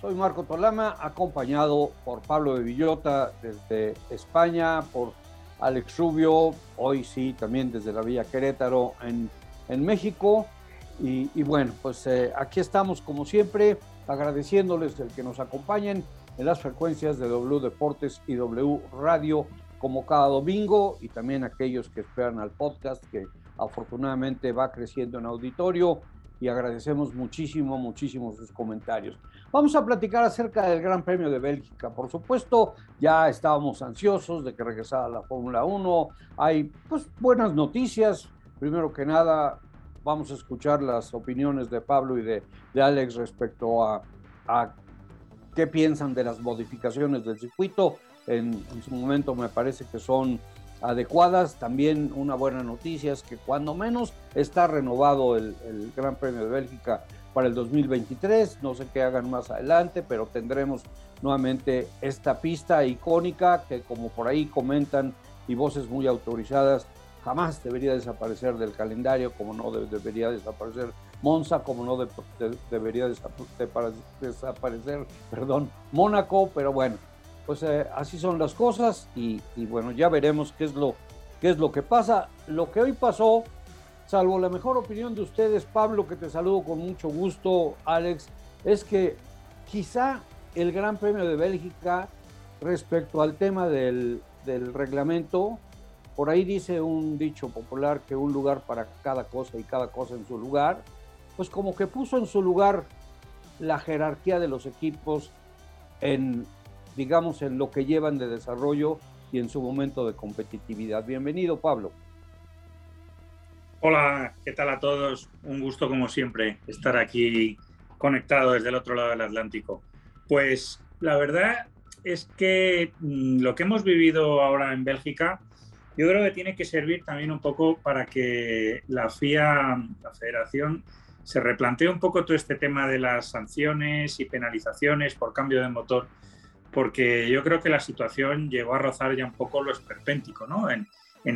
Soy Marco Tolama, acompañado por Pablo de Villota desde España, por Alex Rubio, hoy sí, también desde la Villa Querétaro en, en México. Y, y, bueno, pues eh, aquí estamos como siempre, agradeciéndoles el que nos acompañen en las frecuencias de W Deportes y W Radio como cada domingo y también aquellos que esperan al podcast que afortunadamente va creciendo en auditorio y agradecemos muchísimo, muchísimo sus comentarios. Vamos a platicar acerca del Gran Premio de Bélgica. Por supuesto, ya estábamos ansiosos de que regresara la Fórmula 1. Hay pues buenas noticias. Primero que nada, vamos a escuchar las opiniones de Pablo y de, de Alex respecto a, a, qué piensan de las modificaciones del circuito. En, en su momento me parece que son adecuadas. También una buena noticia es que cuando menos está renovado el, el, Gran Premio de Bélgica para el 2023. No sé qué hagan más adelante, pero tendremos nuevamente esta pista icónica que como por ahí comentan y voces muy autorizadas, jamás debería desaparecer del calendario, como no de, debería desaparecer Monza, como no de, de, debería desaparecer, perdón, Mónaco, pero bueno, pues eh, así son las cosas y, bueno, ya veremos qué es, lo, qué es lo que pasa. Lo que hoy pasó, salvo la mejor opinión de ustedes, Pablo, que te saludo con mucho gusto, Alex, es que quizá el Gran Premio de Bélgica respecto al tema del reglamento, por ahí dice un dicho popular que un lugar para cada cosa y cada cosa en su lugar, pues como que puso en su lugar la jerarquía de los equipos en, digamos, en lo que llevan de desarrollo y en su momento de competitividad. Bienvenido, Pablo. Hola, ¿qué tal a todos? Un gusto, como siempre, estar aquí conectado desde el otro lado del Atlántico. Pues la verdad es que mm, lo que hemos vivido ahora en Bélgica, yo creo que tiene que servir también un poco para que la FIA, la Federación, se replantee un poco todo este tema de las sanciones y penalizaciones por cambio de motor, porque yo creo que la situación llegó a rozar ya un poco lo esperpéntico, ¿no? En,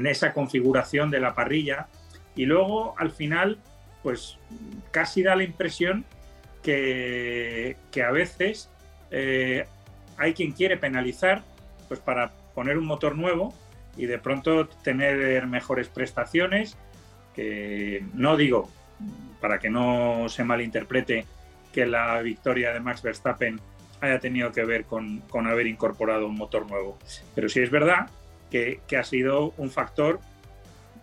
esa configuración de la parrilla. Y luego, al final, pues casi da la impresión que, que a veces eh, hay quien quiere penalizar pues para poner un motor nuevo y de pronto tener mejores prestaciones, que no digo, para que no se malinterprete, que la victoria de Max Verstappen haya tenido que ver con, con haber incorporado un motor nuevo. Pero sí es verdad que, que ha sido un factor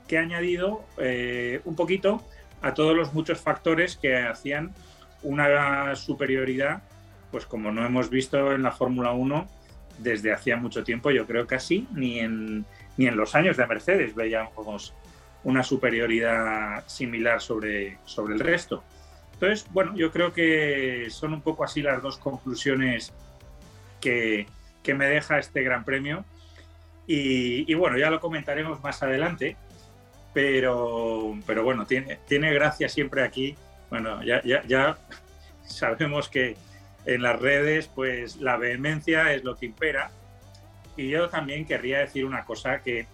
que ha añadido eh, un poquito a todos los muchos factores que hacían una superioridad, pues como no hemos visto en la Fórmula 1 desde hacía mucho tiempo, yo creo que así, ni en, ni en los años de Mercedes veíamos una superioridad similar sobre, sobre el resto. Entonces, bueno, yo creo que son un poco así las dos conclusiones que, me deja este Gran Premio. Y, y, bueno, ya lo comentaremos más adelante, pero, pero bueno, tiene, tiene gracia siempre aquí. Bueno, ya, ya, ya sabemos que en las redes, pues la vehemencia es lo que impera. Y yo también querría decir una cosa que,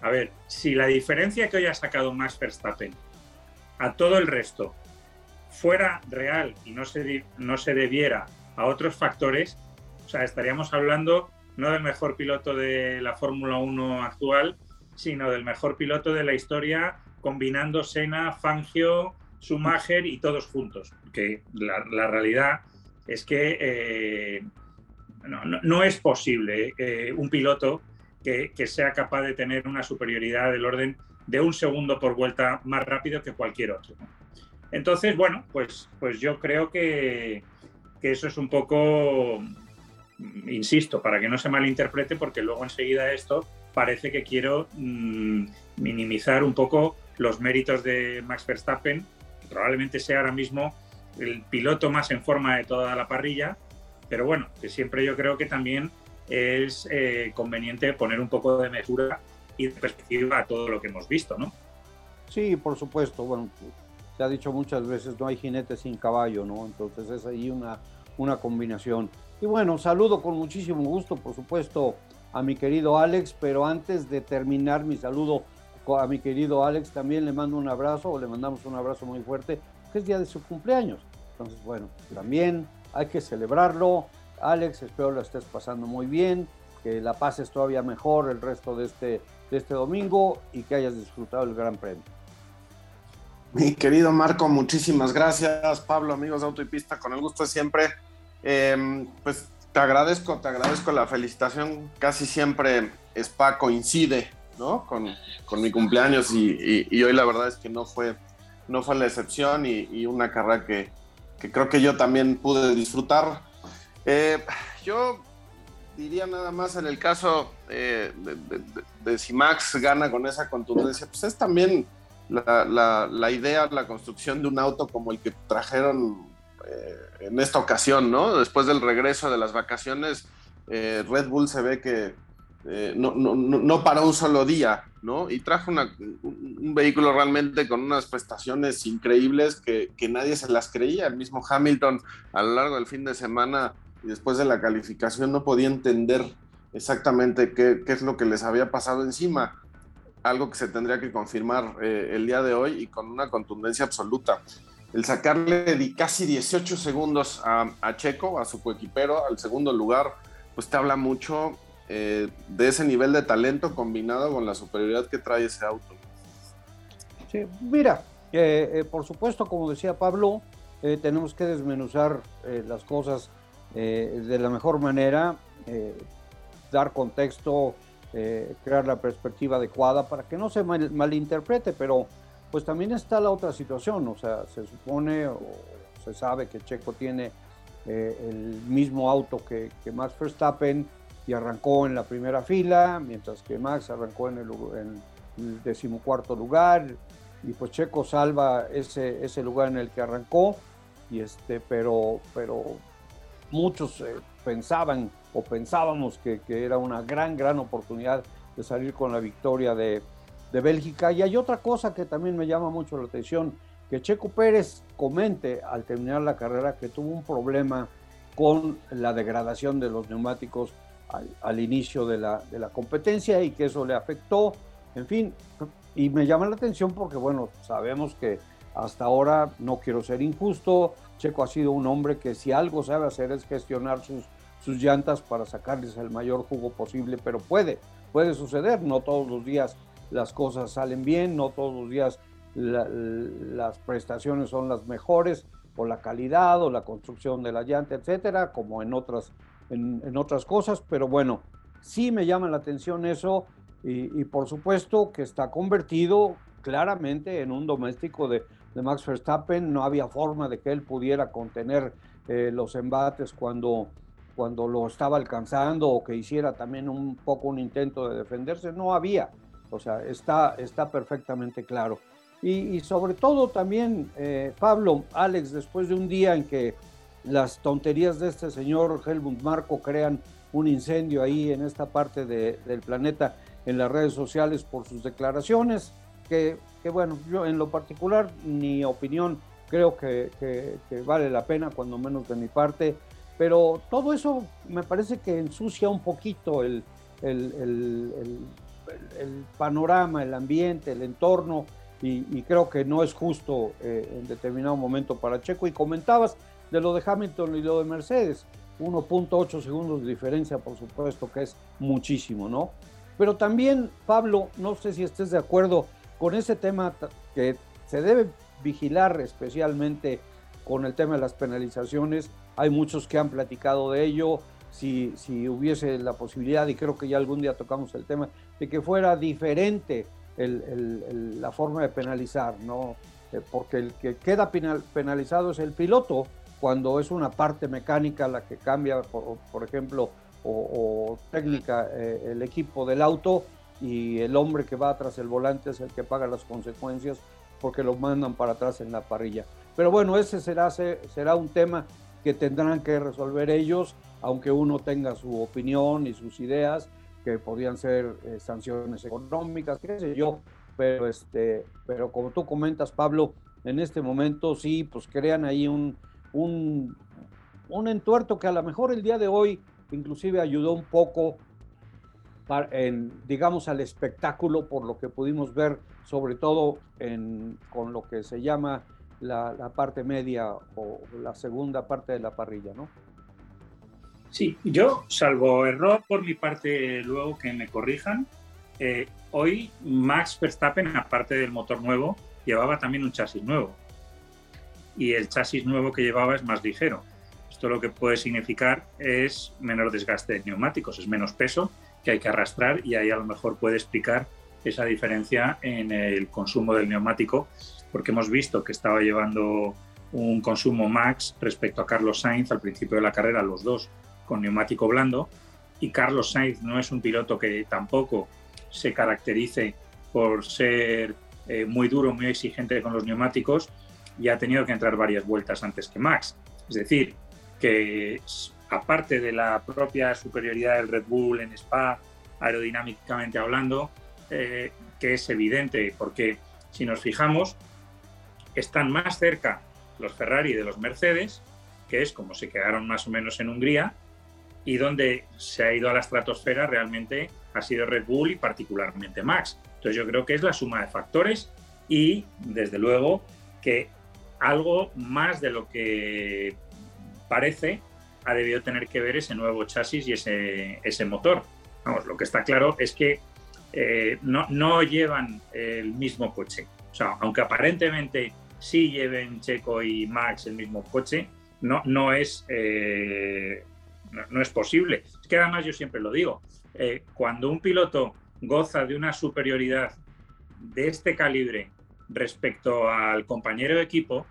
a ver, si la diferencia que hoy ha sacado Max Verstappen a todo el resto fuera real y no se, no se debiera a otros factores, o sea, estaríamos hablando no del mejor piloto de la Fórmula 1 actual, sino del mejor piloto de la historia, combinando Senna, Fangio, Schumacher y todos juntos. Que la, realidad es que eh, no, no, no, es posible eh, un piloto que, que, sea capaz de tener una superioridad del orden de un segundo por vuelta más rápido que cualquier otro. Entonces, bueno, pues, pues yo creo que, eso es un poco, insisto, para que no se malinterprete, porque luego enseguida esto parece que quiero mmm, minimizar un poco los méritos de Max Verstappen, que probablemente sea ahora mismo el piloto más en forma de toda la parrilla, pero bueno, que siempre yo creo que también es eh, conveniente poner un poco de mesura y de perspectiva a todo lo que hemos visto, ¿no? Sí, por supuesto. Bueno, se ha dicho muchas veces, no hay jinete sin caballo, ¿no? Entonces es ahí una, una combinación. Y bueno, saludo con muchísimo gusto, por supuesto, a mi querido Alex, pero antes de terminar mi saludo a mi querido Alex, también le mando un abrazo, o le mandamos un abrazo muy fuerte, que es día de su cumpleaños. Entonces, bueno, también hay que celebrarlo. Alex, espero lo estés pasando muy bien, que la pases todavía mejor el resto de este, de este domingo y que hayas disfrutado el Gran Premio. Mi querido Marco, muchísimas gracias. Pablo, amigos de Auto y Pista, con el gusto de siempre. Em, pues te agradezco, te agradezco la felicitación. Casi siempre Spa coincide ¿no? con, con mi cumpleaños y, hoy la verdad es que no fue, no fue la excepción y, y una carrera que, que, creo que yo también pude disfrutar. Eh, yo diría nada más en el caso eh, de, si Max gana con esa contundencia, pues es también la, la, la idea, la construcción de un auto como el que trajeron eh, en esta ocasión, ¿no? Después del regreso de las vacaciones, eh, Red Bull se ve que eh, no, no, no, para un solo día, ¿no? Y trajo un vehículo realmente con unas prestaciones increíbles que, que, nadie se las creía. El mismo Hamilton a lo largo del fin de semana y después de la calificación no podía entender exactamente qué, qué es lo que les había pasado encima. Algo que se tendría que confirmar el día de hoy y con una contundencia absoluta el sacarle casi 18 segundos a, Checo, a su coequipero, al segundo lugar, pues te habla mucho eh, de ese nivel de talento combinado con la superioridad que trae ese auto. Sí, mira, eh, eh, por supuesto, como decía Pablo, tenemos que desmenuzar las cosas de la mejor manera, dar contexto, crear la perspectiva adecuada para que no se malinterprete, pero pues también está la otra situación, o sea, se supone o se sabe que Checo tiene eh, el mismo auto que, Max Verstappen y arrancó en la primera fila, mientras que Max arrancó en el, en decimocuarto lugar, y pues Checo salva ese, ese lugar en el que arrancó, y este, pero, pero muchos eh, pensaban o pensábamos que, que era una gran, gran oportunidad de salir con la victoria de, de Bélgica. Y hay otra cosa que también me llama mucho la atención, que Checo Pérez comente al terminar la carrera que tuvo un problema con la degradación de los neumáticos al, inicio de la, de la, competencia y que eso le afectó. En fin, y me llama la atención porque, bueno, sabemos que hasta ahora, no quiero ser injusto, Checo ha sido un hombre que si algo sabe hacer es gestionar sus, sus llantas para sacarles el mayor jugo posible, pero puede, puede suceder, no todos los días las cosas salen bien, no todos los días las prestaciones son las mejores, o la calidad, o la construcción de la llanta, etcétera, como en otras, en, otras cosas, pero bueno, sí me llama la atención eso, y, por supuesto que está convertido claramente en un doméstico de, Max Verstappen, no había forma de que él pudiera contener eh, los embates cuando, cuando lo estaba alcanzando o que hiciera también un poco un intento de defenderse, no había. O sea, está, está perfectamente claro. Y, sobre todo también, eh, Pablo, Alex, después de un día en que las tonterías de este señor Helmut Marco crean un incendio ahí en esta parte del planeta en las redes sociales por sus declaraciones, que, bueno, yo en lo particular, mi opinión creo que, vale la pena, cuando menos de mi parte, pero todo eso me parece que ensucia un poquito el, panorama, el ambiente, el entorno, y, creo que no es justo eh, en determinado momento para Checo. Y comentabas de lo de Hamilton y lo de Mercedes, 1.8 segundos de diferencia, por supuesto que es muchísimo, ¿no? Pero también, Pablo, no sé si estés de acuerdo con ese tema que se debe vigilar especialmente con el tema de las penalizaciones. Hay muchos que han platicado de ello. Si, si hubiese la posibilidad, y creo que ya algún día tocamos el tema, de que fuera diferente la forma de penalizar, ¿no? Eh, porque el que queda penalizado es el piloto cuando es una parte mecánica la que cambia, por, ejemplo, o, técnica eh, el equipo del auto y el hombre que va tras el volante es el que paga las consecuencias porque lo mandan para atrás en la parrilla. Pero bueno, ese será, será un tema que tendrán que resolver ellos, aunque uno tenga su opinión y sus ideas, que podrían ser eh, sanciones económicas, qué sé yo, pero, este, pero como tú comentas, Pablo, en este momento sí, pues crean ahí un, un, un entuerto que a lo mejor el día de hoy inclusive ayudó un poco digamos, al espectáculo por lo que pudimos ver, sobre todo en, con lo que se llama la, parte media o la segunda parte de la parrilla, ¿no? Sí, yo, salvo error por mi parte, luego que me corrijan, eh, hoy Max Verstappen, aparte del motor nuevo, llevaba también un chasis nuevo. Y el chasis nuevo que llevaba es más ligero. Esto lo que puede significar es menor desgaste de neumáticos, es menos peso que hay que arrastrar y ahí a lo mejor puede explicar esa diferencia en el consumo del neumático, porque hemos visto que estaba llevando un consumo max respecto a Carlos Sainz al principio de la carrera, los dos con neumático blando, y Carlos Sainz no es un piloto que tampoco se caracterice por ser eh, muy duro, muy exigente con los neumáticos, y ha tenido que entrar varias vueltas antes que Max. Es decir, que aparte de la propia superioridad del Red Bull en Spa, aerodinámicamente hablando, eh, que es evidente, porque si nos fijamos, están más cerca los Ferrari de los Mercedes, que es como se quedaron más o menos en Hungría, y donde se ha ido a la estratosfera realmente ha sido Red Bull y particularmente Max. Entonces yo creo que es la suma de factores y desde luego que algo más de lo que parece ha debido tener que ver ese nuevo chasis y ese, ese motor. Vamos, lo que está claro es que eh, no, no, llevan el mismo coche. O sea, aunque aparentemente sí lleven Checo y Max el mismo coche, no, no, es, eh, no, es posible. Es que además yo siempre lo digo, eh, cuando un piloto goza de una superioridad de este calibre respecto al compañero de equipo,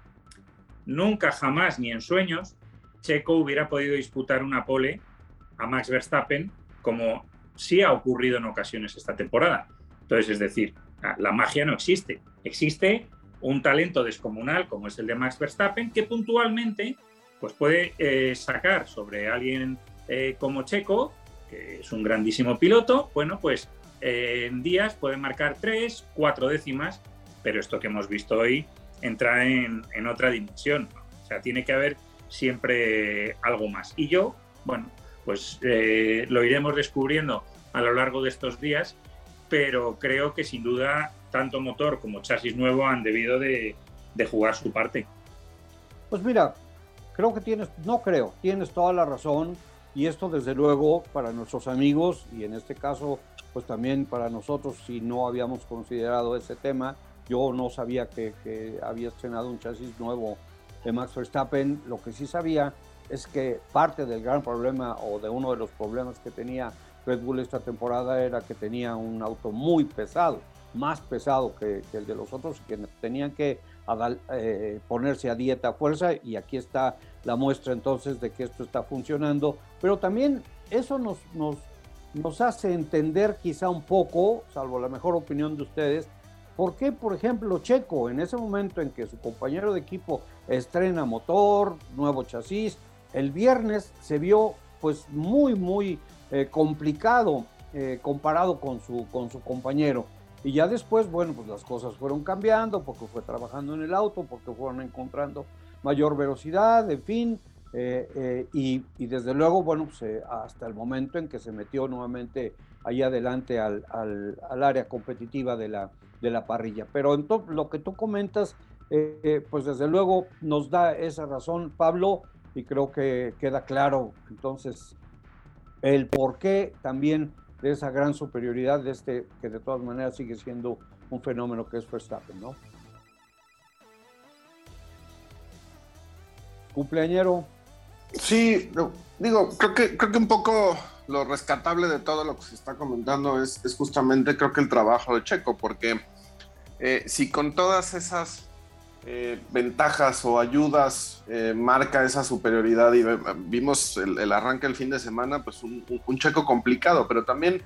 nunca jamás ni en sueños Checo hubiera podido disputar una pole a Max Verstappen como sí ha ocurrido en ocasiones esta temporada. Entonces, es decir, la magia no existe. Existe un talento descomunal como es el de Max Verstappen que puntualmente pues puede eh, sacar sobre alguien eh, como Checo, que es un grandísimo piloto, bueno, pues eh, en días puede marcar tres, cuatro décimas, pero esto que hemos visto hoy entra en, otra dimensión. O sea, tiene que haber siempre algo más. Y yo, bueno, pues lo iremos descubriendo a lo largo de estos días, pero creo que sin duda tanto motor como chasis nuevo han debido de, jugar su parte. Pues mira, creo que tienes, no creo, tienes toda la razón. Y esto desde luego para nuestros amigos y en este caso pues también para nosotros si no habíamos considerado ese tema, yo no sabía que, que había estrenado un chasis nuevo de Max Verstappen, lo que sí sabía es que parte del gran problema o de uno de los problemas que tenía Red Bull esta temporada era que tenía un auto muy pesado, más pesado que, el de los otros, que tenían que eh, ponerse a dieta a fuerza y aquí está la muestra entonces de que esto está funcionando, pero también eso nos, hace entender quizá un poco, salvo la mejor opinión de ustedes, ¿Por qué, por ejemplo, Checo, en ese momento en que su compañero de equipo estrena motor, nuevo chasis, el viernes se vio pues muy, muy eh, complicado eh, comparado con su, con su compañero? Y ya después, bueno, pues las cosas fueron cambiando porque fue trabajando en el auto, porque fueron encontrando mayor velocidad, en fin. Eh, y, y, desde luego, bueno, pues hasta el momento en que se metió nuevamente ahí adelante al, al, área competitiva de la, de la parrilla. Pero entonces, lo que tú comentas, eh, eh, pues desde luego nos da esa razón, Pablo, y creo que queda claro entonces el porqué también de esa gran superioridad de este, que de todas maneras sigue siendo un fenómeno que es Verstappen, ¿no? Cumpleañero. Sí, digo, creo que, creo que un poco lo rescatable de todo lo que se está comentando es, justamente creo que el trabajo de Checo, porque eh, si con todas esas eh, ventajas o ayudas eh, marca esa superioridad y vimos el, arranque el fin de semana, pues un, Checo complicado, pero también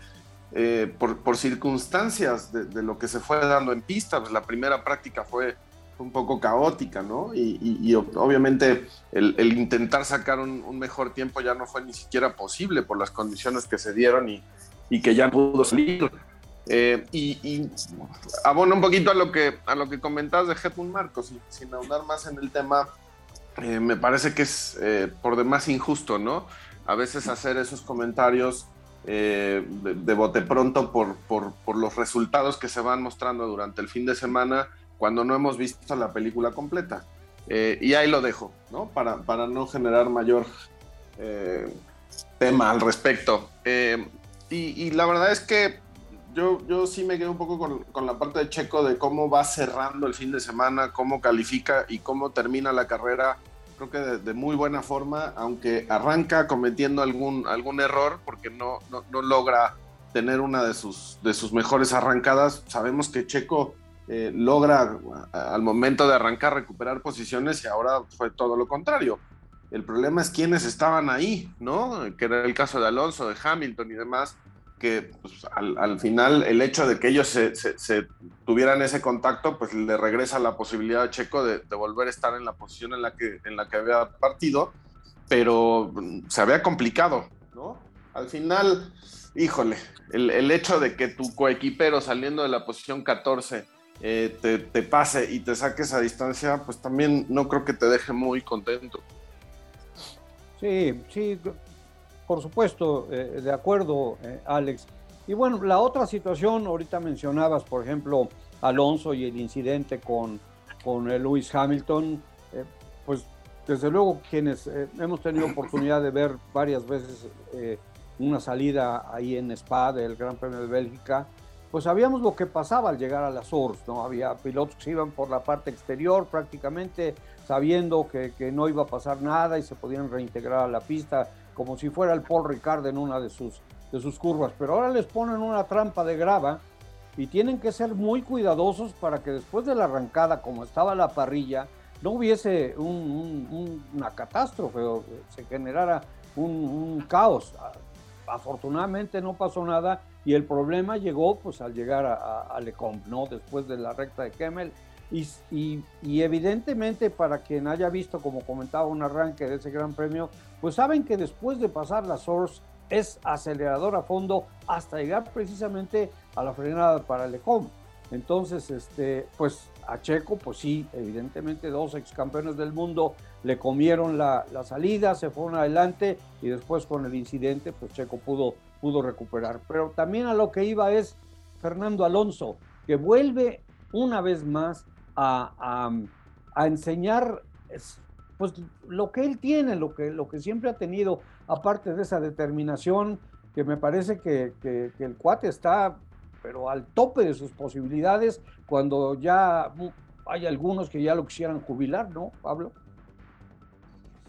por, por, circunstancias de, lo que se fue dando en pista, pues la primera práctica fue, un poco caótica, ¿no? Y, obviamente el, intentar sacar un, mejor tiempo ya no fue ni siquiera posible por las condiciones que se dieron y, que ya pudo salir. Eh, y, abono un poquito a lo que, a lo que comentabas de Hedmund Marcos, sin ahondar más en el tema, eh, me parece que es eh, por demás injusto, ¿no? A veces hacer esos comentarios de, de, bote pronto por, por, por los resultados que se van mostrando durante el fin de semana cuando no hemos visto la película completa. Eh, y ahí lo dejo, ¿no? Para, para no generar mayor eh, tema al respecto. Eh, y, la verdad es que yo, yo sí me quedo un poco con, con, la parte de Checo de cómo va cerrando el fin de semana, cómo califica y cómo termina la carrera. Creo que de, muy buena forma, aunque arranca cometiendo algún, algún error porque no, no, no logra tener una de sus, de sus mejores arrancadas. Sabemos que Checo eh, logra al momento de arrancar recuperar posiciones y ahora fue todo lo contrario. El problema es quiénes estaban ahí, ¿no? Que era el caso de Alonso, de Hamilton y demás, que pues, al, final el hecho de que ellos se, tuvieran ese contacto, pues le regresa la posibilidad a Checo de, volver a estar en la posición en la que, en la que había partido, pero se había complicado, ¿no? Al final, híjole, el, hecho de que tu coequipero saliendo de la posición 14 eh, te, pase y te saque esa distancia, pues también no creo que te deje muy contento. Sí, sí, por supuesto, eh, de acuerdo, eh, Alex. Y bueno, la otra situación, ahorita mencionabas, por ejemplo, Alonso y el incidente con, con Lewis Hamilton, pues desde luego quienes hemos tenido oportunidad de ver varias veces una salida ahí en Spa del Gran Premio de Bélgica, pues sabíamos lo que pasaba al llegar a las Source, ¿no? Había pilotos que iban por la parte exterior prácticamente sabiendo que, no iba a pasar nada y se podían reintegrar a la pista como si fuera el Paul Ricard en una de sus, de sus curvas. Pero ahora les ponen una trampa de grava y tienen que ser muy cuidadosos para que después de la arrancada, como estaba la parrilla, no hubiese una catástrofe o se generara un caos. Afortunadamente no pasó nada y el problema llegó pues al llegar a, a, Lecombe, ¿no? Después de la recta de Kemmel. Y, y, evidentemente para quien haya visto, como comentaba, un arranque de ese gran premio, pues saben que después de pasar la Source es acelerador a fondo hasta llegar precisamente a la frenada para Lecombe. Entonces, este, pues a Checo, pues sí, evidentemente dos ex campeones del mundo le comieron la, la salida, se fueron adelante y después con el incidente, pues Checo pudo pudo recuperar. Pero también a lo que iba es Fernando Alonso, que vuelve una vez más a, a, enseñar pues, lo que él tiene, lo que, lo que siempre ha tenido, aparte de esa determinación, que me parece que, el cuate está, pero al tope de sus posibilidades, cuando ya hay algunos que ya lo quisieran jubilar, ¿no, Pablo?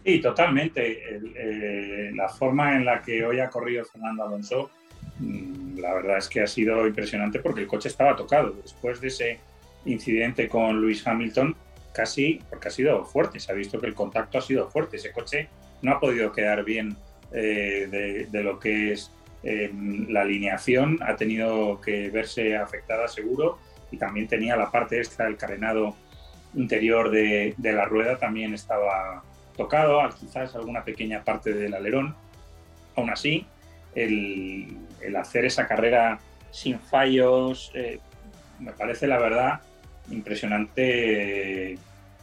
Sí, totalmente. Eh, la forma en la que hoy ha corrido Fernando Alonso, mm, la verdad es que ha sido impresionante porque el coche estaba tocado. Después de ese incidente con Luis Hamilton, casi, porque ha sido fuerte, se ha visto que el contacto ha sido fuerte. Ese coche no ha podido quedar bien eh, de, lo que es em, la alineación, ha tenido que verse afectada seguro y también tenía la parte esta del carenado interior de, de la rueda, también estaba tocado, quizás alguna pequeña parte del alerón. Aún así, el, hacer esa carrera sin fallos, eh, me parece la verdad impresionante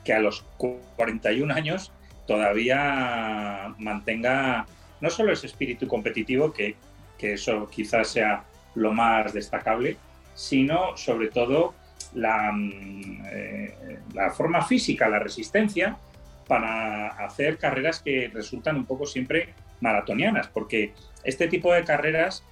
que a los 41 años todavía mantenga no solo ese espíritu competitivo, que, eso quizás sea lo más destacable, sino sobre todo la, mm, eh, la forma física, la resistencia para hacer carreras que resultan un poco siempre maratonianas, porque este tipo de carreras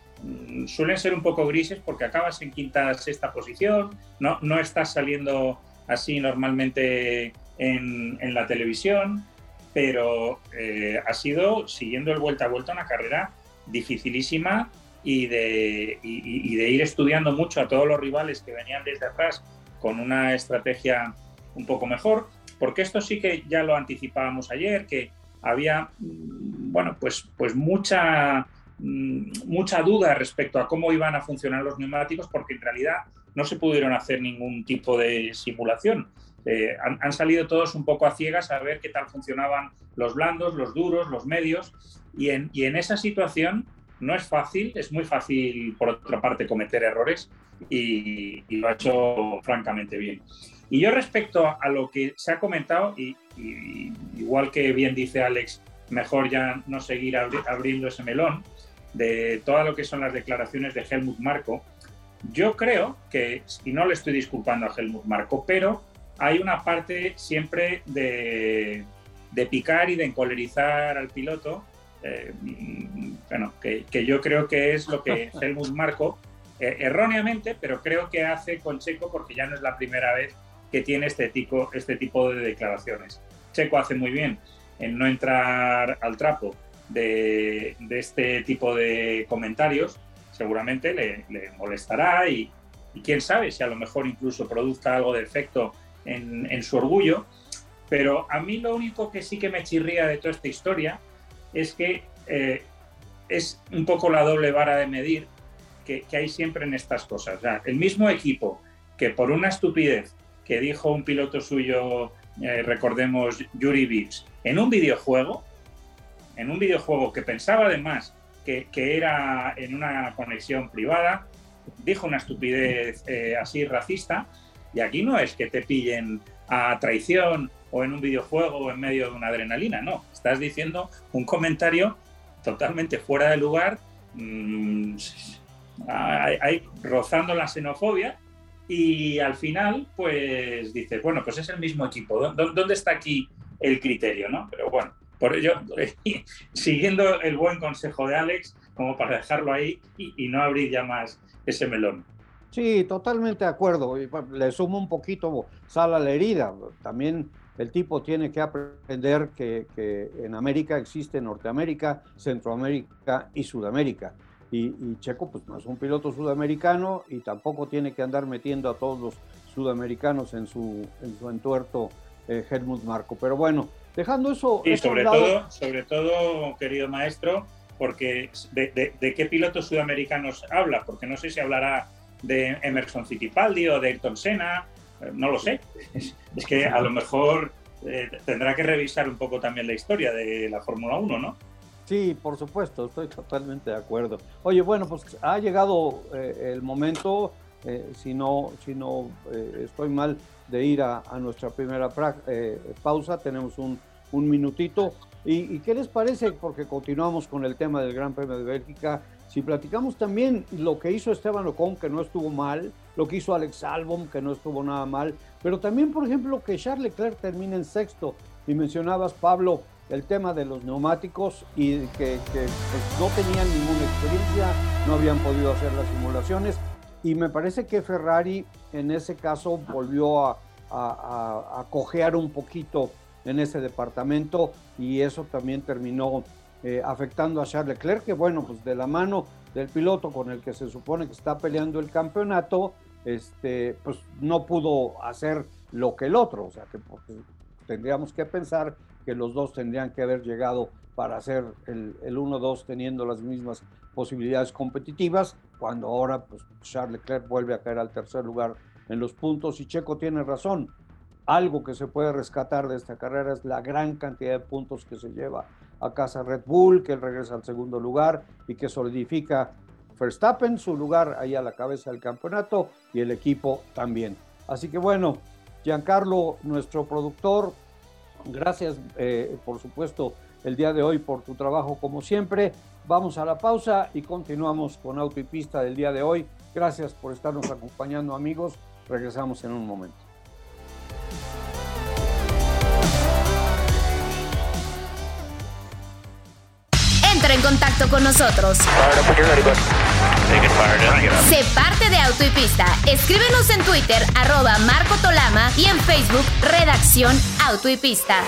suelen ser un poco grises porque acabas en quinta, sexta posición, no, no estás saliendo así normalmente en, la televisión, pero eh, ha sido, siguiendo el vuelta a vuelta, una carrera dificilísima y de, y de ir estudiando mucho a todos los rivales que venían desde atrás con una estrategia un poco mejor porque esto sí que ya lo anticipábamos ayer, que había, mm, bueno, pues, pues mucha, mucha duda respecto a cómo iban a funcionar los neumáticos, porque en realidad no se pudieron hacer ningún tipo de simulación. eh, han, salido todos un poco a ciegas a ver qué tal funcionaban los blandos, los duros, los medios, y en, y en esa situación no es fácil, es muy fácil por otra parte cometer errores y, lo ha hecho francamente bien. Y yo respecto a, lo que se ha comentado, y, igual que bien dice Alex, mejor ya no seguir abriendo ese melón, de todo lo que son las declaraciones de Helmut Marco, yo creo que, y no le estoy disculpando a Helmut Marco, pero hay una parte siempre de, picar y de encolerizar al piloto, eh, bueno, que, yo creo que es lo que Helmut Marco, eh, erróneamente, pero creo que hace con Checo porque ya no es la primera vez que tiene este tipo, este tipo de declaraciones. Checo hace muy bien en no entrar al trapo de, este tipo de comentarios, seguramente le, molestará y, quién sabe si a lo mejor incluso produzca algo de efecto en, su orgullo. Pero a mí lo único que sí que me chirría de toda esta historia es que eh, es un poco la doble vara de medir que, hay siempre en estas cosas. el mismo equipo que por una estupidez que dijo un piloto suyo, eh, recordemos, Yuri Vips, en un videojuego, en un videojuego que pensaba además que, era en una conexión privada, dijo una estupidez eh, así racista, y aquí no es que te pillen a traición o en un videojuego o en medio de una adrenalina, no, estás diciendo un comentario totalmente fuera de lugar, mmm, hay, rozando la xenofobia y al final, pues dices, bueno, pues es el mismo equipo. ¿Dónde está aquí el criterio? ¿no? Pero bueno, por ello, siguiendo el buen consejo de Alex, como para dejarlo ahí y, no abrir ya más ese melón. Sí, totalmente de acuerdo. Le sumo un poquito sal a la herida. También el tipo tiene que aprender que, que en América existe Norteamérica, Centroamérica y Sudamérica y, Checo pues no es un piloto sudamericano y tampoco tiene que andar metiendo a todos los sudamericanos en su, en su entuerto eh, Helmut Marco. Pero bueno, dejando eso... Y sobre, todo, sobre todo, querido maestro, porque de, de, qué pilotos sudamericanos habla? Porque no sé si hablará de Emerson Fittipaldi o de Ayrton Senna, eh, no lo sé. Es, que a lo mejor eh, tendrá que revisar un poco también la historia de la Fórmula 1, ¿no? Sí, por supuesto, estoy totalmente de acuerdo. Oye, bueno, pues ha llegado eh, el momento, eh, si no, si no estoy mal, de ir a, nuestra primera pausa. Tenemos un, minutito. ¿Y, qué les parece? Porque continuamos con el tema del Gran Premio de Bélgica. Si platicamos también lo que hizo Esteban Ocon, que no estuvo mal, lo que hizo Alex Albon, que no estuvo nada mal, pero también, por ejemplo, que Charles Leclerc termine en sexto. Y mencionabas, Pablo, el tema de los neumáticos y que, pues, no tenían ninguna experiencia, no habían podido hacer las simulaciones y me parece que Ferrari en ese caso volvió a, a, cojear un poquito en ese departamento y eso también terminó eh, afectando a Charles Leclerc, que bueno, pues de la mano del piloto con el que se supone que está peleando el campeonato, este, pues no pudo hacer lo que el otro, o sea que pues, tendríamos que pensar que los dos tendrían que haber llegado para hacer el, el 1-2 teniendo las mismas posibilidades competitivas, cuando ahora pues, Charles Leclerc vuelve a caer al tercer lugar en los puntos y Checo tiene razón. Algo que se puede rescatar de esta carrera es la gran cantidad de puntos que se lleva a casa Red Bull, que él regresa al segundo lugar y que solidifica Verstappen su lugar ahí a la cabeza del campeonato y el equipo también. Así que bueno, Giancarlo, nuestro productor, Gracias, eh, por supuesto, el día de hoy por tu trabajo como siempre. Vamos a la pausa y continuamos con Auto y Pista del día de hoy. Gracias por estarnos acompañando, amigos. Regresamos en un momento. En contacto con nosotros. Sé parte de Auto y Pista. Escríbenos en Twitter, arroba Marco Tolama y en Facebook, Redacción Auto y Pista.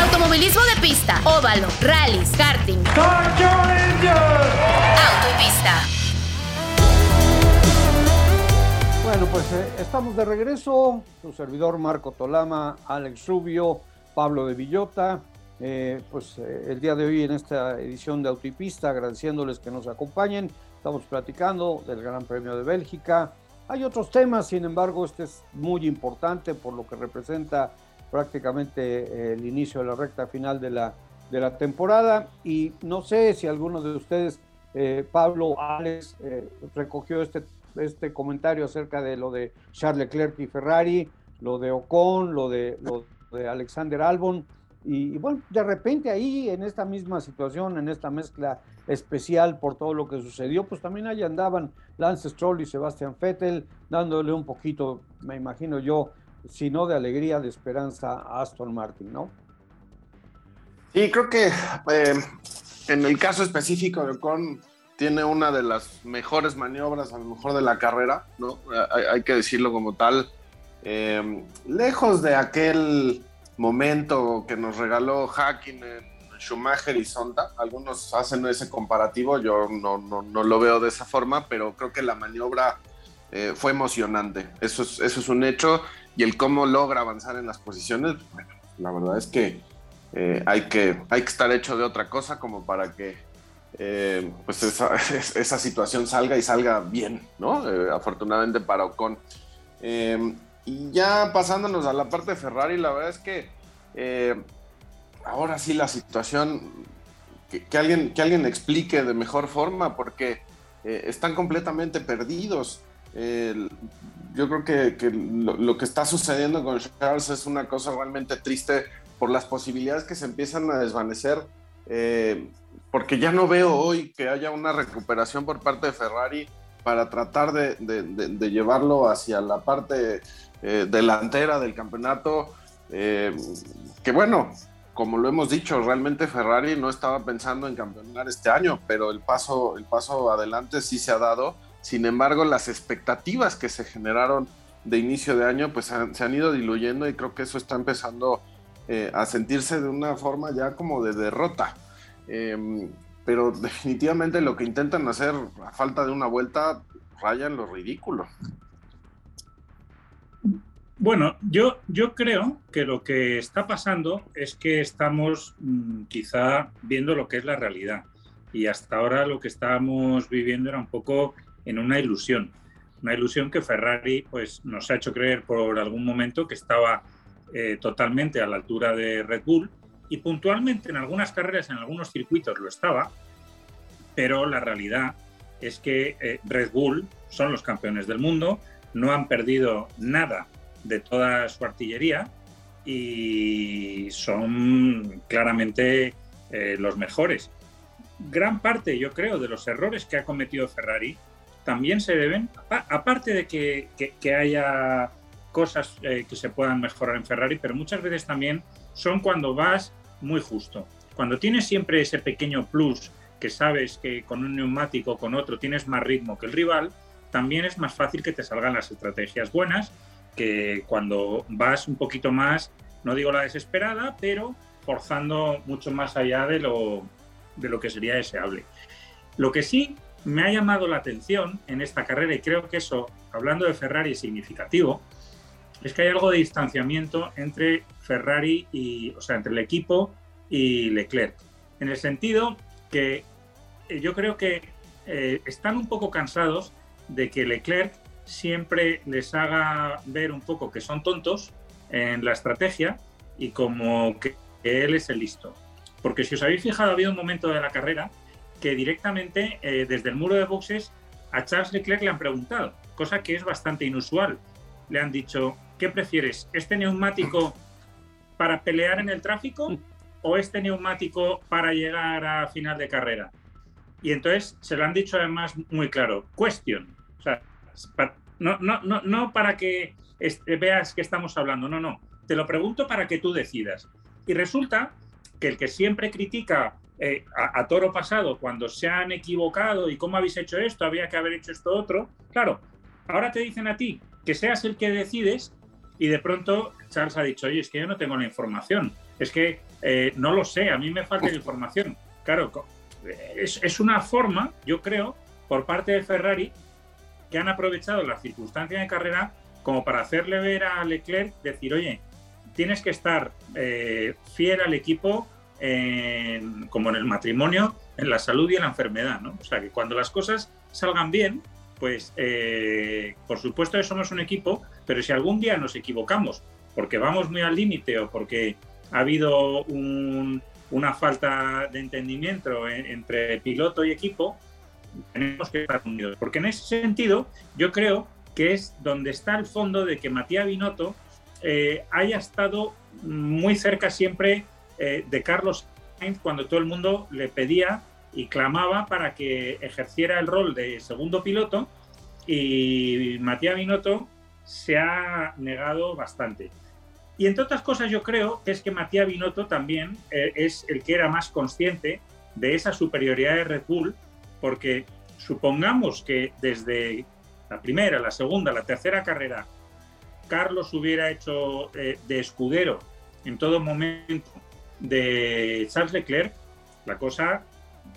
Automovilismo de pista, óvalo, rallies, karting. Auto y Pista. Bueno, pues eh, estamos de regreso. Su servidor Marco Tolama, Alex Rubio, Pablo de Villota. Eh, pues eh, el día de hoy en esta edición de Autopista, agradeciéndoles que nos acompañen. Estamos platicando del Gran Premio de Bélgica, Hay otros temas, sin embargo, este es muy importante por lo que representa prácticamente eh, el inicio de la recta final de la, de la temporada. Y no sé si alguno de ustedes, Pablo, Alex, recogió este, este comentario acerca de lo de Charles Leclerc y Ferrari, lo de Ocon, lo de, lo de Alexander Albon. Y, bueno, de repente ahí, en esta misma situación, en esta mezcla especial por todo lo que sucedió, pues también ahí andaban Lance Stroll y Sebastian Vettel, dándole un poquito, me imagino yo, si no de alegría, de esperanza a Aston Martin, ¿no? Sí, creo que eh, en el caso específico de Ocon tiene una de las mejores maniobras, a lo mejor de la carrera, ¿no? Hay, que decirlo como tal. Eh, lejos de aquel momento que nos regaló Hacking en Schumacher y Sonda. Algunos hacen ese comparativo, yo no, no, lo veo de esa forma, pero creo que la maniobra eh, fue emocionante. Eso es, eso es un hecho. Y el cómo logra avanzar en las posiciones, bueno, la verdad es que, eh, hay, que hay que estar hecho de otra cosa como para que eh, pues esa, esa, situación salga y salga bien, ¿no? afortunadamente para Ocon. Y ya pasándonos a la parte de Ferrari, la verdad es que eh, ahora sí la situación, que, alguien, que alguien explique de mejor forma, porque eh, están completamente perdidos. yo creo que, lo, que está sucediendo con Charles es una cosa realmente triste por las posibilidades que se empiezan a desvanecer, eh, porque ya no veo hoy que haya una recuperación por parte de Ferrari para tratar de, de llevarlo hacia la parte eh, delantera del campeonato, eh, que bueno, como lo hemos dicho, realmente Ferrari no estaba pensando en campeonar este año, pero el paso, el paso adelante sí se ha dado. Sin embargo, las expectativas que se generaron de inicio de año, pues se han ido diluyendo y creo que eso está empezando eh, a sentirse de una forma ya como de derrota. pero definitivamente lo que intentan hacer a falta de una vuelta rayan lo ridículo. Bueno, yo, yo creo que lo que está pasando es que estamos mm, quizá viendo lo que es la realidad. Y hasta ahora lo que estábamos viviendo era un poco en una ilusión. Una ilusión que Ferrari pues, nos ha hecho creer por algún momento que estaba eh, totalmente a la altura de Red Bull. Y puntualmente en algunas carreras, en algunos circuitos lo estaba. Pero la realidad es que eh, Red Bull son los campeones del mundo, no han perdido nada de toda su artillería y son claramente eh, los mejores. Gran parte, yo creo, de los errores que ha cometido Ferrari también se deben, aparte de que, haya cosas eh, que se puedan mejorar en Ferrari, pero muchas veces también son cuando vas muy justo. Cuando tienes siempre ese pequeño plus que sabes que con un neumático o con otro tienes más ritmo que el rival, también es más fácil que te salgan las estrategias buenas que cuando vas un poquito más, no digo la desesperada, pero forzando mucho más allá de lo, de lo que sería deseable. Lo que sí me ha llamado la atención en esta carrera, y creo que eso, hablando de Ferrari, es significativo, es que hay algo de distanciamiento entre Ferrari y, o sea, entre el equipo y Leclerc. En el sentido que eh, yo creo que eh, están un poco cansados de que Leclerc siempre les haga ver un poco que son tontos en la estrategia y como que, él es el listo. Porque si os habéis fijado, había un momento de la carrera que directamente eh, desde el muro de boxes a Charles Leclerc le han preguntado, cosa que es bastante inusual. Le han dicho, ¿qué prefieres? ¿Este neumático para pelear en el tráfico o este neumático para llegar a final de carrera? Y entonces se lo han dicho además muy claro, question. O sea, no, no, no, no para que veas que estamos hablando, no, no. Te lo pregunto para que tú decidas. Y resulta que el que siempre critica eh, a, toro pasado cuando se han equivocado y cómo habéis hecho esto, había que haber hecho esto otro, claro, ahora te dicen a ti que seas el que decides y de pronto Charles ha dicho, oye, es que yo no tengo la información, es que eh, no lo sé, a mí me falta la información. Claro, es, es una forma, yo creo, por parte de Ferrari que han aprovechado las circunstancias de carrera como para hacerle ver a Leclerc, decir, oye, tienes que estar eh, fiel al equipo como en el matrimonio, en la salud y en la enfermedad, ¿no? O sea, que cuando las cosas salgan bien, pues eh, por supuesto que somos un equipo, pero si algún día nos equivocamos porque vamos muy al límite o porque ha habido una falta de entendimiento entre piloto y equipo, tenemos que estar unidos. Porque en ese sentido, yo creo que es donde está el fondo de que Matías Binotto eh, haya estado muy cerca siempre eh, de Carlos Sainz cuando todo el mundo le pedía y clamaba para que ejerciera el rol de segundo piloto y Matías Binotto se ha negado bastante. Y entre otras cosas yo creo que es que Matías Binotto también eh, es el que era más consciente de esa superioridad de Red Bull, porque supongamos que desde la primera, la segunda, la tercera carrera, Carlos hubiera hecho eh, de escudero en todo momento de Charles Leclerc, la cosa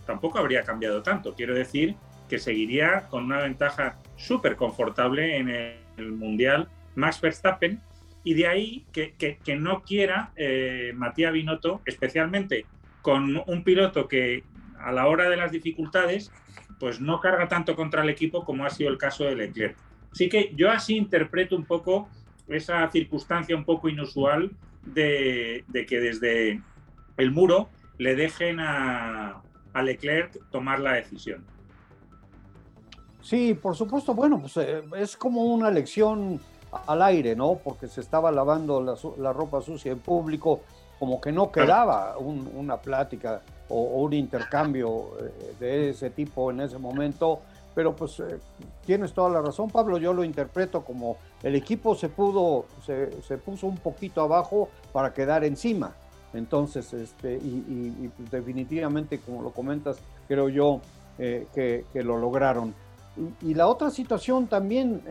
tampoco habría cambiado tanto. Quiero decir que seguiría con una ventaja súper confortable en el Mundial Max Verstappen y de ahí que, no quiera eh, Matías Binotto, especialmente con un piloto que a la hora de las dificultades pues no carga tanto contra el equipo como ha sido el caso de Leclerc. Así que yo así interpreto un poco esa circunstancia un poco inusual de, que desde el muro le dejen a, Leclerc tomar la decisión. Sí, por supuesto, bueno, pues eh, es como una lección al aire, ¿no? Porque se estaba lavando la, ropa sucia en público, como que no quedaba una plática o, un intercambio eh, de ese tipo en ese momento. Pero pues eh, tienes toda la razón, Pablo. Yo lo interpreto como el equipo se pudo, se, se puso un poquito abajo para quedar encima. Entonces, este, y, pues, definitivamente, como lo comentas, creo yo eh, que, que, lo lograron. Y, la otra situación también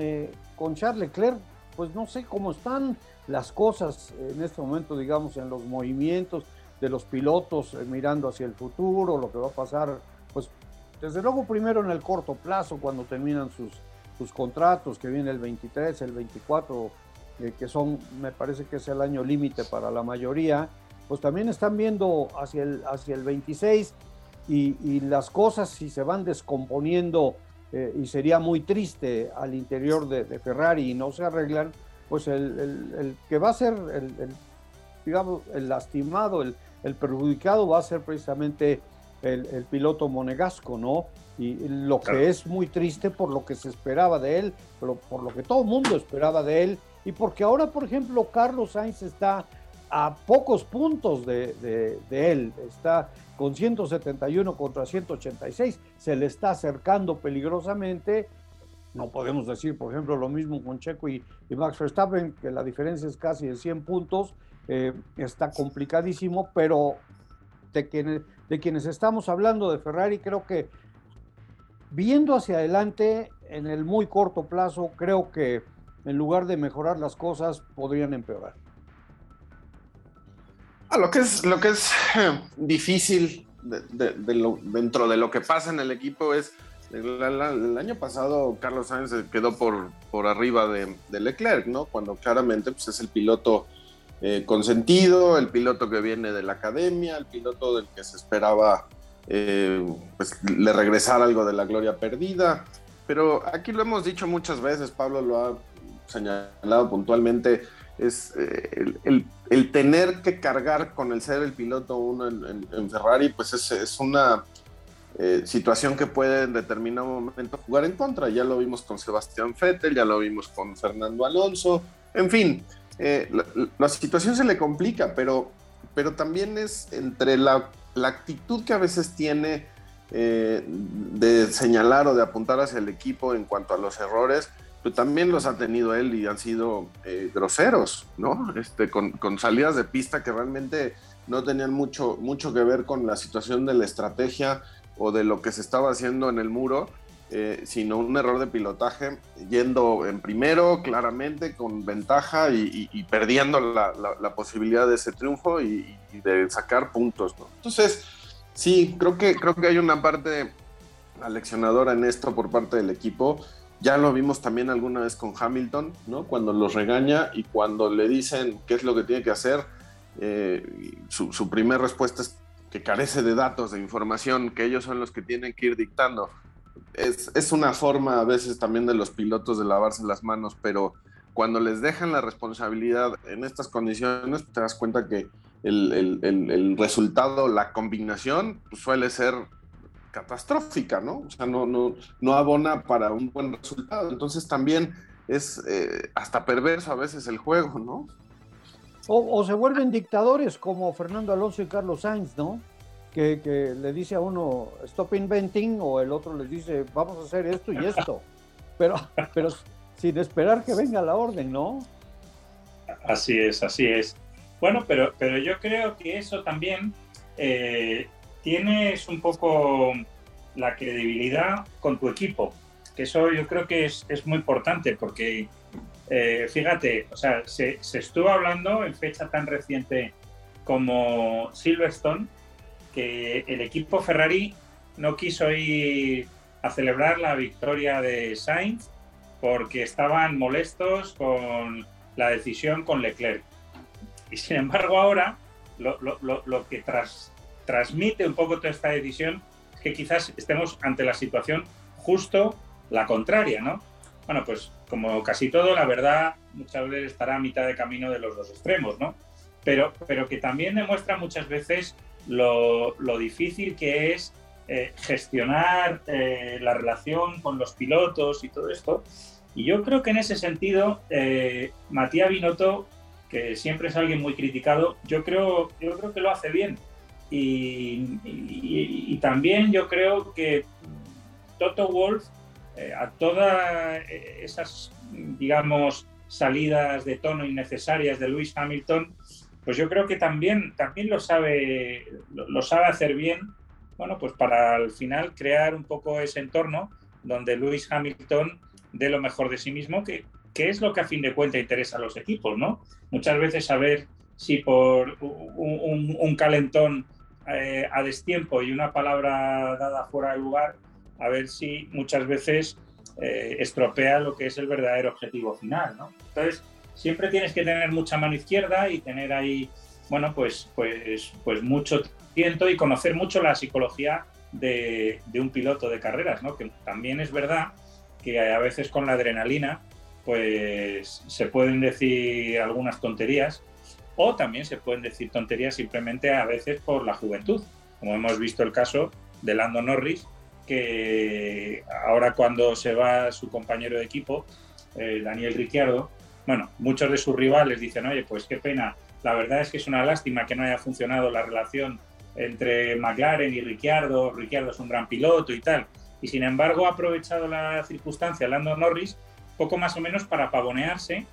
con Charles Leclerc, pues no sé cómo están las cosas en este momento, digamos, en los movimientos de los pilotos eh, mirando hacia el futuro, lo que va a pasar, pues desde luego primero en el corto plazo, cuando terminan sus, sus contratos, que viene el 23, el 24, eh, que son, me parece que es el año límite para la mayoría, pues también están viendo hacia el, hacia el 26 y, las cosas si se van descomponiendo eh, y sería muy triste al interior de, Ferrari y no se arreglan, pues el, que va a ser el, digamos, el lastimado, el, el perjudicado va a ser precisamente el, piloto monegasco, ¿no? Y lo que es muy triste por lo que se esperaba de él, por, por lo que todo el mundo esperaba de él, y porque ahora, por ejemplo, Carlos Sainz está a pocos puntos de, de, él, está con 171 contra 186, se le está acercando peligrosamente. No podemos decir, por ejemplo, lo mismo con Checo y, y Max Verstappen, que la diferencia es casi de 100 puntos, eh, está complicadísimo, pero de quienes, estamos hablando de Ferrari, creo que viendo hacia adelante, en el muy corto plazo, creo que en lugar de mejorar las cosas, podrían empeorar. Ah, lo que es, lo que es eh, difícil dentro de lo que pasa en el equipo es el, año pasado Carlos Sainz quedó por, por arriba de, de, Leclerc, ¿no? Cuando claramente pues, es el piloto eh, consentido, el piloto que viene de la academia, el piloto del que se esperaba eh, pues, le regresar algo de la gloria perdida. Pero aquí lo hemos dicho muchas veces, Pablo lo ha señalado puntualmente, es eh, el, tener que cargar con el ser el piloto uno en, Ferrari, pues es, es una situación que puede en determinado momento jugar en contra. Ya lo vimos con Sebastián Vettel, ya lo vimos con Fernando Alonso, en fin, eh, la, situación se le complica, pero, pero también es entre la, actitud que a veces tiene eh, de señalar o de apuntar hacia el equipo en cuanto a los errores, pero también los ha tenido él y han sido eh, groseros, ¿no? Este, con, con, salidas de pista que realmente no tenían mucho, mucho que ver con la situación de la estrategia o de lo que se estaba haciendo en el muro eh, sino un error de pilotaje, yendo en primero claramente con ventaja y, perdiendo la, posibilidad de ese triunfo y, de sacar puntos. Entonces, sí, creo que, creo que hay una parte aleccionadora en esto por parte del equipo. Ya lo vimos también alguna vez con Hamilton, ¿no? Cuando los regaña y cuando le dicen qué es lo que tiene que hacer, eh, su, su primera respuesta es que carece de datos, de información, que ellos son los que tienen que ir dictando es, es, una forma a veces también de los pilotos de lavarse las manos, pero cuando les dejan la responsabilidad en estas condiciones, te das cuenta que el, el, el, resultado, la combinación, pues, suele ser catastrófica, ¿no? O sea, no, no, no abona para un buen resultado. Entonces también es eh, hasta perverso a veces el juego, ¿no? O, o, se vuelven dictadores como Fernando Alonso y Carlos Sainz, ¿no? Que, que, le dice a uno, stop inventing, o el otro le dice, vamos a hacer esto y esto. Pero, pero sin esperar que venga la orden, ¿no? Así es, así es. Bueno, pero, pero yo creo que eso también eh, tienes un poco la credibilidad con tu equipo, que eso yo creo que es, es muy importante porque, eh, fíjate, o sea, se, se, estuvo hablando en fecha tan reciente como Silverstone, que el equipo Ferrari no quiso ir a celebrar la victoria de Sainz porque estaban molestos con la decisión con Leclerc. Y sin embargo ahora lo, lo, lo que tras, transmite un poco toda esta decisión es que quizás estemos ante la situación justo la contraria, ¿no? Bueno, pues como casi todo, la verdad muchas veces estará a mitad de camino de los dos extremos, ¿no? Pero, pero que también demuestra muchas veces lo, difícil que es eh, gestionar eh, la relación con los pilotos y todo esto. Y yo creo que en ese sentido, eh, Matías Binotto, que siempre es alguien muy criticado, yo creo, yo creo que lo hace bien. Y, y, y también yo creo que Toto Wolf, eh, a todas esas, digamos, salidas de tono innecesarias de Lewis Hamilton, pues yo creo que también, también lo, sabe, lo, sabe hacer bien, bueno, pues para al final crear un poco ese entorno donde Lewis Hamilton de lo mejor de sí mismo, que, que es lo que a fin de cuentas interesa a los equipos, ¿no? Muchas veces saber si por un calentón eh, a destiempo y una palabra dada fuera de lugar, a ver si muchas veces eh, estropea lo que es el verdadero objetivo final, ¿no? Entonces, siempre tienes que tener mucha mano izquierda y tener ahí, bueno, pues, pues, pues mucho tiento y conocer mucho la psicología de, un piloto de carreras, ¿no? Que también es verdad que a veces con la adrenalina pues se pueden decir algunas tonterías o también se pueden decir tonterías simplemente a veces por la juventud, como hemos visto el caso de Lando Norris, que ahora cuando se va su compañero de equipo, eh, Daniel Ricciardo, bueno, muchos de sus rivales dicen, oye, pues qué pena, la verdad es que es una lástima que no haya funcionado la relación entre McLaren y Ricciardo, Ricciardo es un gran piloto y tal, y sin embargo ha aprovechado la circunstancia Lando Norris poco más o menos para pavonearse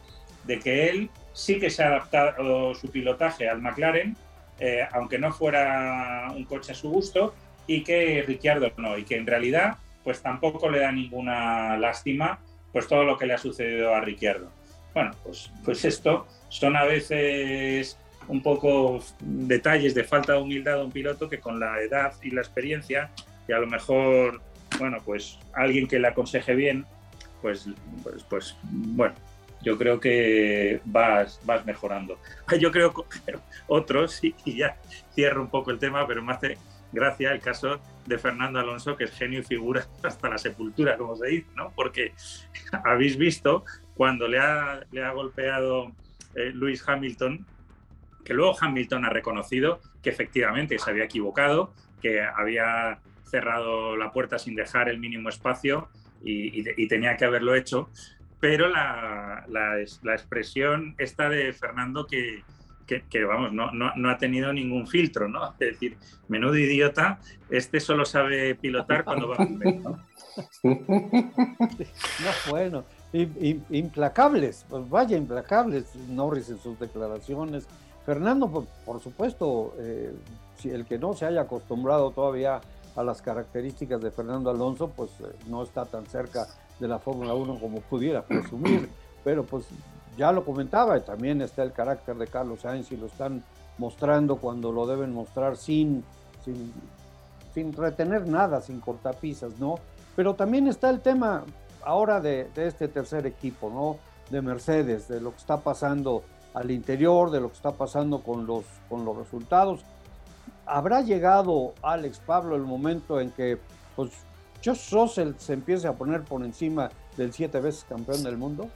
de que él sí que se ha adaptado su pilotaje al McLaren, eh, aunque no fuera un coche a su gusto, y que Ricciardo no, y que en realidad pues tampoco le da ninguna lástima pues todo lo que le ha sucedido a Ricciardo. Bueno, pues, pues esto son a veces un poco detalles de falta de humildad de un piloto que con la edad y la experiencia, y a lo mejor bueno, pues alguien que le aconseje bien, pues, pues, pues bueno, yo creo que vas, vas mejorando. Yo creo que otros, y ya cierro un poco el tema, pero me hace gracia el caso de Fernando Alonso, que es genio y figura hasta la sepultura, como se dice, ¿no? Porque habéis visto cuando le ha, le ha golpeado eh, Lewis Hamilton, que luego Hamilton ha reconocido que efectivamente se había equivocado, que había cerrado la puerta sin dejar el mínimo espacio y, y, y tenía que haberlo hecho. Pero la, la, la, expresión esta de Fernando que, que, que vamos, no, no, no, ha tenido ningún filtro, ¿no? Es decir, menudo idiota, este solo sabe pilotar cuando va a comer, ¿no? no, bueno, implacables, pues vaya, implacables Norris en sus declaraciones. Fernando, por, supuesto, eh, el que no se haya acostumbrado todavía a las características de Fernando Alonso, pues eh, no está tan cerca de la Fórmula 1 como pudiera presumir, pero pues ya lo comentaba, y también está el carácter de Carlos Sainz y lo están mostrando cuando lo deben mostrar sin, sin, sin retener nada, sin cortapisas, ¿no? Pero también está el tema ahora de, de este tercer equipo, ¿no? De Mercedes, de lo que está pasando al interior, de lo que está pasando con los, con los resultados. ¿Habrá llegado, Alex Pablo, el momento en que pues, Josh Russell se empiece a poner por encima del siete veces campeón del mundo?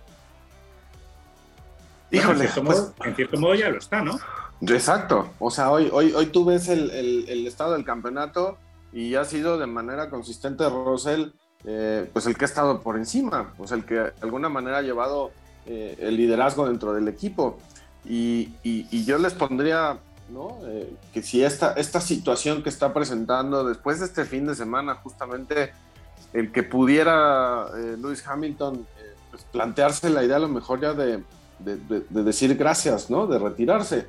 Híjole, en, cierto pues, modo, en cierto modo ya lo está, ¿no? Exacto. O sea, hoy, hoy, hoy tú ves el, el, estado del campeonato y ha sido de manera consistente Russell, eh, pues el que ha estado por encima, pues el que de alguna manera ha llevado eh, el liderazgo dentro del equipo. Y, yo les pondría. Eh, que si esta, esta situación que está presentando después de este fin de semana, justamente el que pudiera Lewis Hamilton pues plantearse la idea a lo mejor ya de decir gracias, ¿no? De retirarse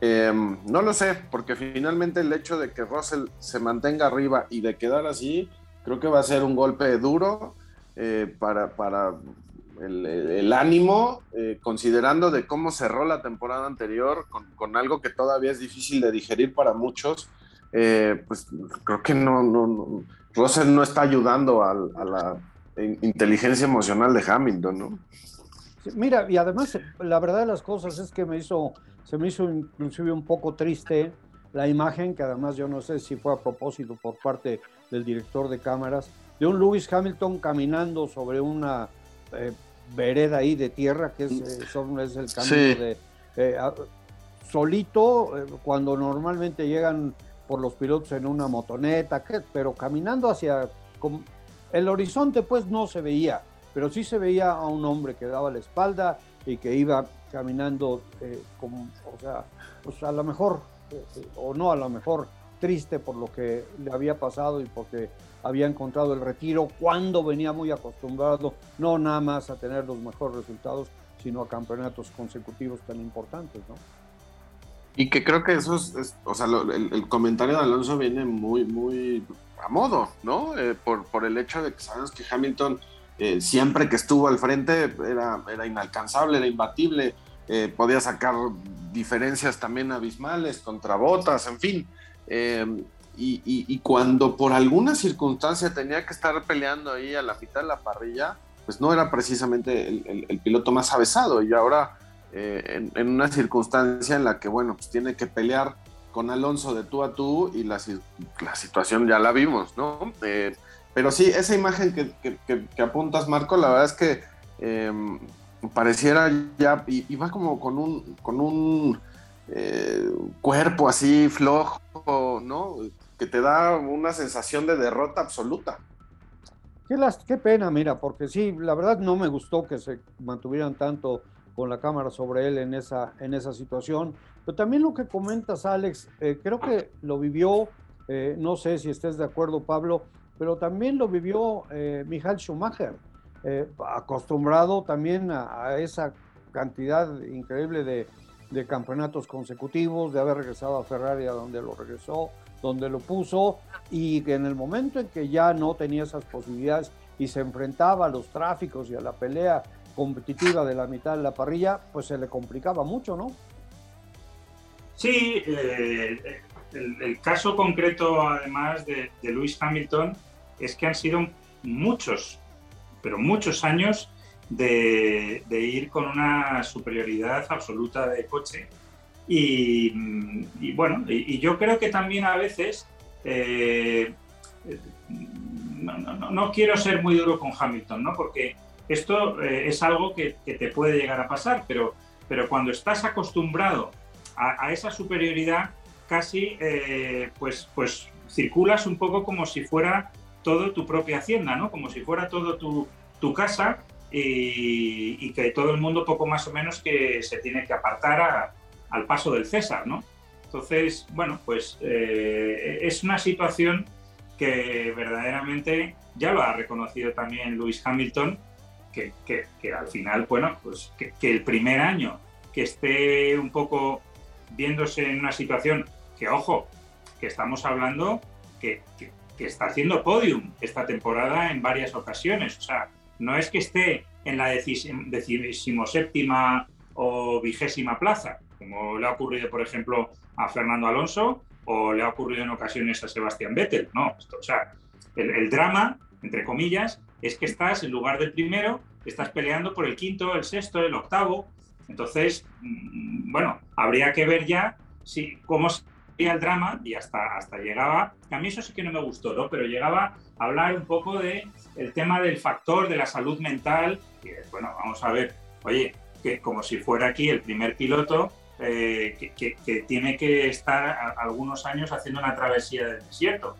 Em, no lo sé, porque finalmente el hecho de que Russell se mantenga arriba y de quedar así, creo que va a ser un golpe duro eh, para, para el, ánimo, eh, considerando de cómo cerró la temporada anterior con, algo que todavía es difícil de digerir para muchos. Eh, pues creo que no, no, Russell no está ayudando a, a la inteligencia emocional de Hamilton, ¿no? Mira, y además la verdad de las cosas es que me hizo se me hizo inclusive un poco triste la imagen, que además yo no sé si fue a propósito por parte del director de cámaras, de un Lewis Hamilton caminando sobre una eh, vereda ahí de tierra, que es, eh, es el camino de... Eh, solito, cuando normalmente llegan por los pilotos en una motoneta, pero caminando hacia... El horizonte pues no se veía, pero sí se veía a un hombre que daba la espalda y que iba caminando, eh, como, o sea, pues a lo mejor, eh, eh, o no a lo mejor, triste por lo que le había pasado y porque había encontrado el retiro cuando venía muy acostumbrado, no nada más a tener los mejores resultados, sino a campeonatos consecutivos tan importantes, ¿no? Y que creo que eso es, o sea, el, comentario de Alonso viene muy, muy a modo, ¿no? por, por el hecho de que sabemos que Hamilton eh, siempre que estuvo al frente era, era inalcanzable, era imbatible, eh, podía sacar diferencias también abismales contra botas, en fin. Eh, y, cuando por alguna circunstancia tenía que estar peleando ahí a la mitad de la parrilla, pues no era precisamente el, piloto más avesado. Y ahora, en, una circunstancia en la que, bueno, pues tiene que pelear con Alonso de tú a tú y la, situación ya la vimos, ¿no? Pero sí, esa imagen que, apuntas, Marco, la verdad es que pareciera ya, y, va como con un, con un eh, cuerpo así flojo, ¿no? Que te da una sensación de derrota absoluta. Qué, pena, mira, porque sí, la verdad no me gustó que se mantuvieran tanto con la cámara sobre él en esa, en esa situación. Pero también lo que comentas, Alex, eh, creo que lo vivió, eh, no sé si estés de acuerdo, Pablo, pero también lo vivió eh, Michael Schumacher, acostumbrado también a, esa cantidad increíble de, campeonatos consecutivos, de haber regresado a Ferrari a donde lo regresó, donde lo puso, y que en el momento en que ya no tenía esas posibilidades y se enfrentaba a los tráficos y a la pelea competitiva de la mitad de la parrilla, pues se le complicaba mucho, ¿no? Sí, eh, el, caso concreto, además de, de Lewis Hamilton, es que han sido muchos, pero muchos años de, ir con una superioridad absoluta de coche. Y, bueno, y, yo creo que también a veces, eh, no, quiero ser muy duro con Hamilton, ¿no? porque esto eh, es algo que, te puede llegar a pasar, pero, pero cuando estás acostumbrado a, esa superioridad, casi eh, pues, pues circulas un poco como si fuera todo tu propia hacienda, ¿no? Como si fuera todo tu, tu casa y, que todo el mundo poco más o menos que se tiene que apartar al paso del César, ¿no? Entonces, bueno, pues eh, es una situación que verdaderamente ya lo ha reconocido también Lewis Hamilton, que, que, al final, bueno, pues que, el primer año que esté un poco viéndose en una situación que, ojo, que estamos hablando que, que está haciendo podium esta temporada en varias ocasiones. O sea, no es que esté en la decimoséptima o vigésima plaza, como le ha ocurrido, por ejemplo, a Fernando Alonso o le ha ocurrido en ocasiones a Sebastián Vettel. No, o sea, el, drama, entre comillas, es que estás en lugar del primero, estás peleando por el quinto, el sexto, el octavo. Entonces, mm, bueno, habría que ver ya si, cómo el drama y hasta, hasta llegaba, a mí eso sí que no me gustó, ¿no? Pero llegaba hablar un poco de el tema del factor de la salud mental y bueno, vamos a ver, oye, que como si fuera aquí el primer piloto eh, que, tiene que estar algunos años haciendo una travesía del desierto.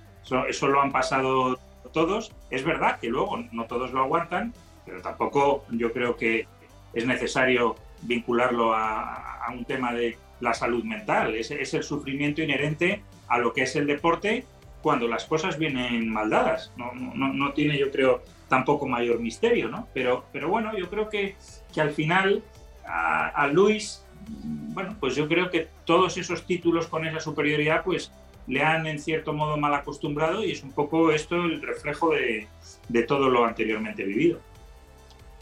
Eso, lo han pasado todos. Es verdad que luego no todos lo aguantan, pero tampoco yo creo que es necesario vincularlo a, un tema de la salud mental. Es, el sufrimiento inherente a lo que es el deporte cuando las cosas vienen mal dadas. No, no, no tiene, yo creo, tampoco mayor misterio, ¿no? Pero, pero bueno, yo creo que, que al final a, a Luis bueno, pues yo creo que todos esos títulos con esa superioridad, pues le han en cierto modo mal acostumbrado y es un poco esto el reflejo de, todo lo anteriormente vivido.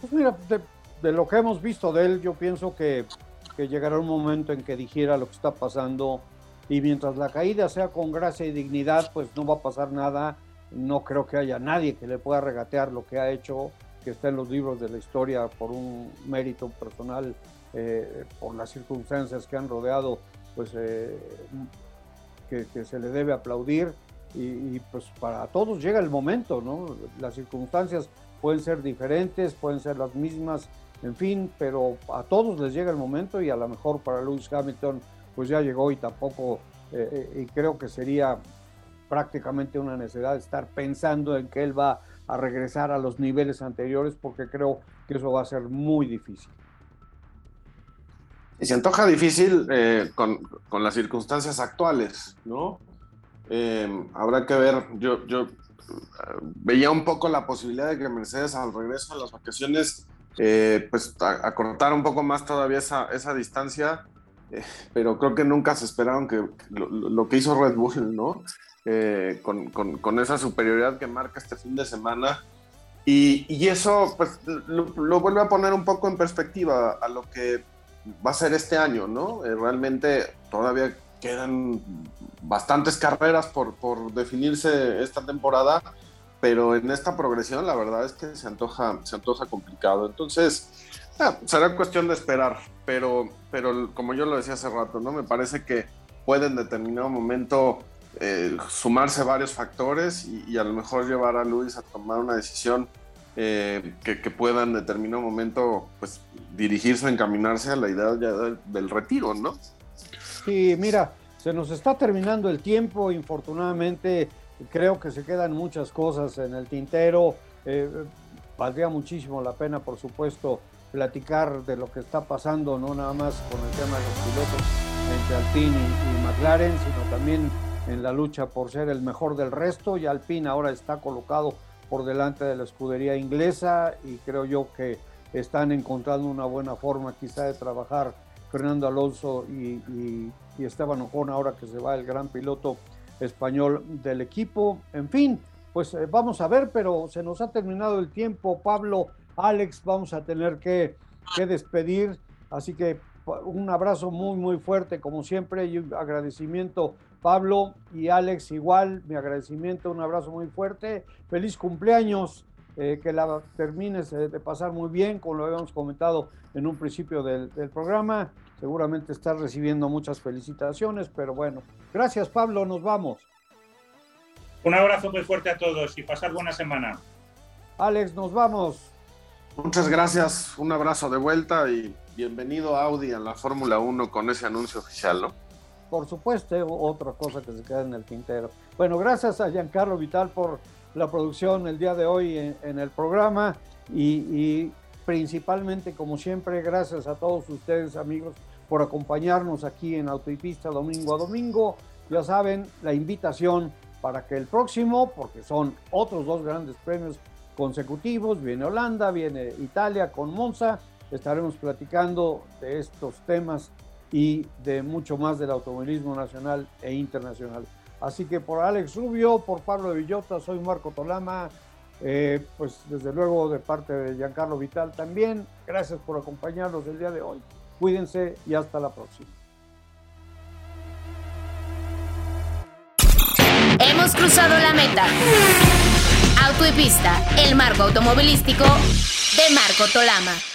Pues mira, de, lo que hemos visto de él, yo pienso que, que, llegará un momento en que dijera lo que está pasando y mientras la caída sea con gracia y dignidad, pues no va a pasar nada. No creo que haya nadie que le pueda regatear lo que ha hecho, que está en los libros de la historia por un mérito personal eh, por las circunstancias que han rodeado, pues eh, que, se le debe aplaudir y, pues para todos llega el momento, ¿no? Las circunstancias pueden ser diferentes, pueden ser las mismas, en fin, pero a todos les llega el momento y a lo mejor para Lewis Hamilton pues ya llegó y tampoco, eh, y creo que sería prácticamente una necesidad estar pensando en que él va a regresar a los niveles anteriores porque creo que eso va a ser muy difícil. Y se antoja difícil eh, con, con, las circunstancias actuales, ¿no? Eh, habrá que ver, yo, yo eh, veía un poco la posibilidad de que Mercedes al regreso a las vacaciones, pues acortar un poco más todavía esa, esa distancia, pero creo que nunca se esperaron que, lo, que hizo Red Bull, ¿no? Con, con, con, esa superioridad que marca este fin de semana. Y, y eso pues, lo, lo, vuelve a poner un poco en perspectiva a lo que va a ser este año, ¿no? Eh, realmente todavía quedan bastantes carreras por, por, definirse esta temporada, pero en esta progresión la verdad es que se antoja, se antoja complicado. Entonces, ah, será cuestión de esperar, pero, pero como yo lo decía hace rato, ¿no? Me parece que puede en determinado momento eh, sumarse varios factores y, a lo mejor llevar a Luis a tomar una decisión eh, que, puedan en determinado momento pues, dirigirse, encaminarse a la idea del, retiro, ¿no? Sí, mira, se nos está terminando el tiempo, infortunadamente creo que se quedan muchas cosas en el tintero. Eh, valdría muchísimo la pena, por supuesto, platicar de lo que está pasando, no nada más con el tema de los pilotos entre Alpine y, y McLaren, sino también en la lucha por ser el mejor del resto. Y Alpine ahora está colocado por delante de la escudería inglesa y creo yo que están encontrando una buena forma quizá de trabajar Fernando Alonso y, Esteban Ocon ahora que se va el gran piloto español del equipo. En fin, pues eh, vamos a ver, pero se nos ha terminado el tiempo. Pablo, Alex, vamos a tener que, que despedir. Así que un abrazo muy, muy fuerte, como siempre, y un agradecimiento Pablo y Alex, igual, mi agradecimiento, un abrazo muy fuerte. Feliz cumpleaños, eh, que la termines de pasar muy bien, como lo habíamos comentado en un principio del, programa. Seguramente estás recibiendo muchas felicitaciones, pero bueno, gracias Pablo, nos vamos. Un abrazo muy fuerte a todos y pasar buena semana. Alex, nos vamos. Muchas gracias, un abrazo de vuelta y bienvenido Audi a la Fórmula 1 con ese anuncio oficial, ¿no? por supuesto, otra cosa que se queda en el tintero. Bueno, gracias a Giancarlo Vital por la producción el día de hoy en, el programa y, principalmente, como siempre, gracias a todos ustedes, amigos, por acompañarnos aquí en Autopista domingo a domingo. Ya saben, la invitación para que el próximo, porque son otros dos grandes premios consecutivos, viene Holanda, viene Italia con Monza, estaremos platicando de estos temas y de mucho más del automovilismo nacional e internacional. Así que por Alex Rubio, por Pablo Villota, soy Marco Tolama, eh, pues desde luego de parte de Giancarlo Vital también. Gracias por acompañarnos el día de hoy. Cuídense y hasta la próxima. Hemos cruzado la meta. Auto el marco automovilístico de Marco Tolama.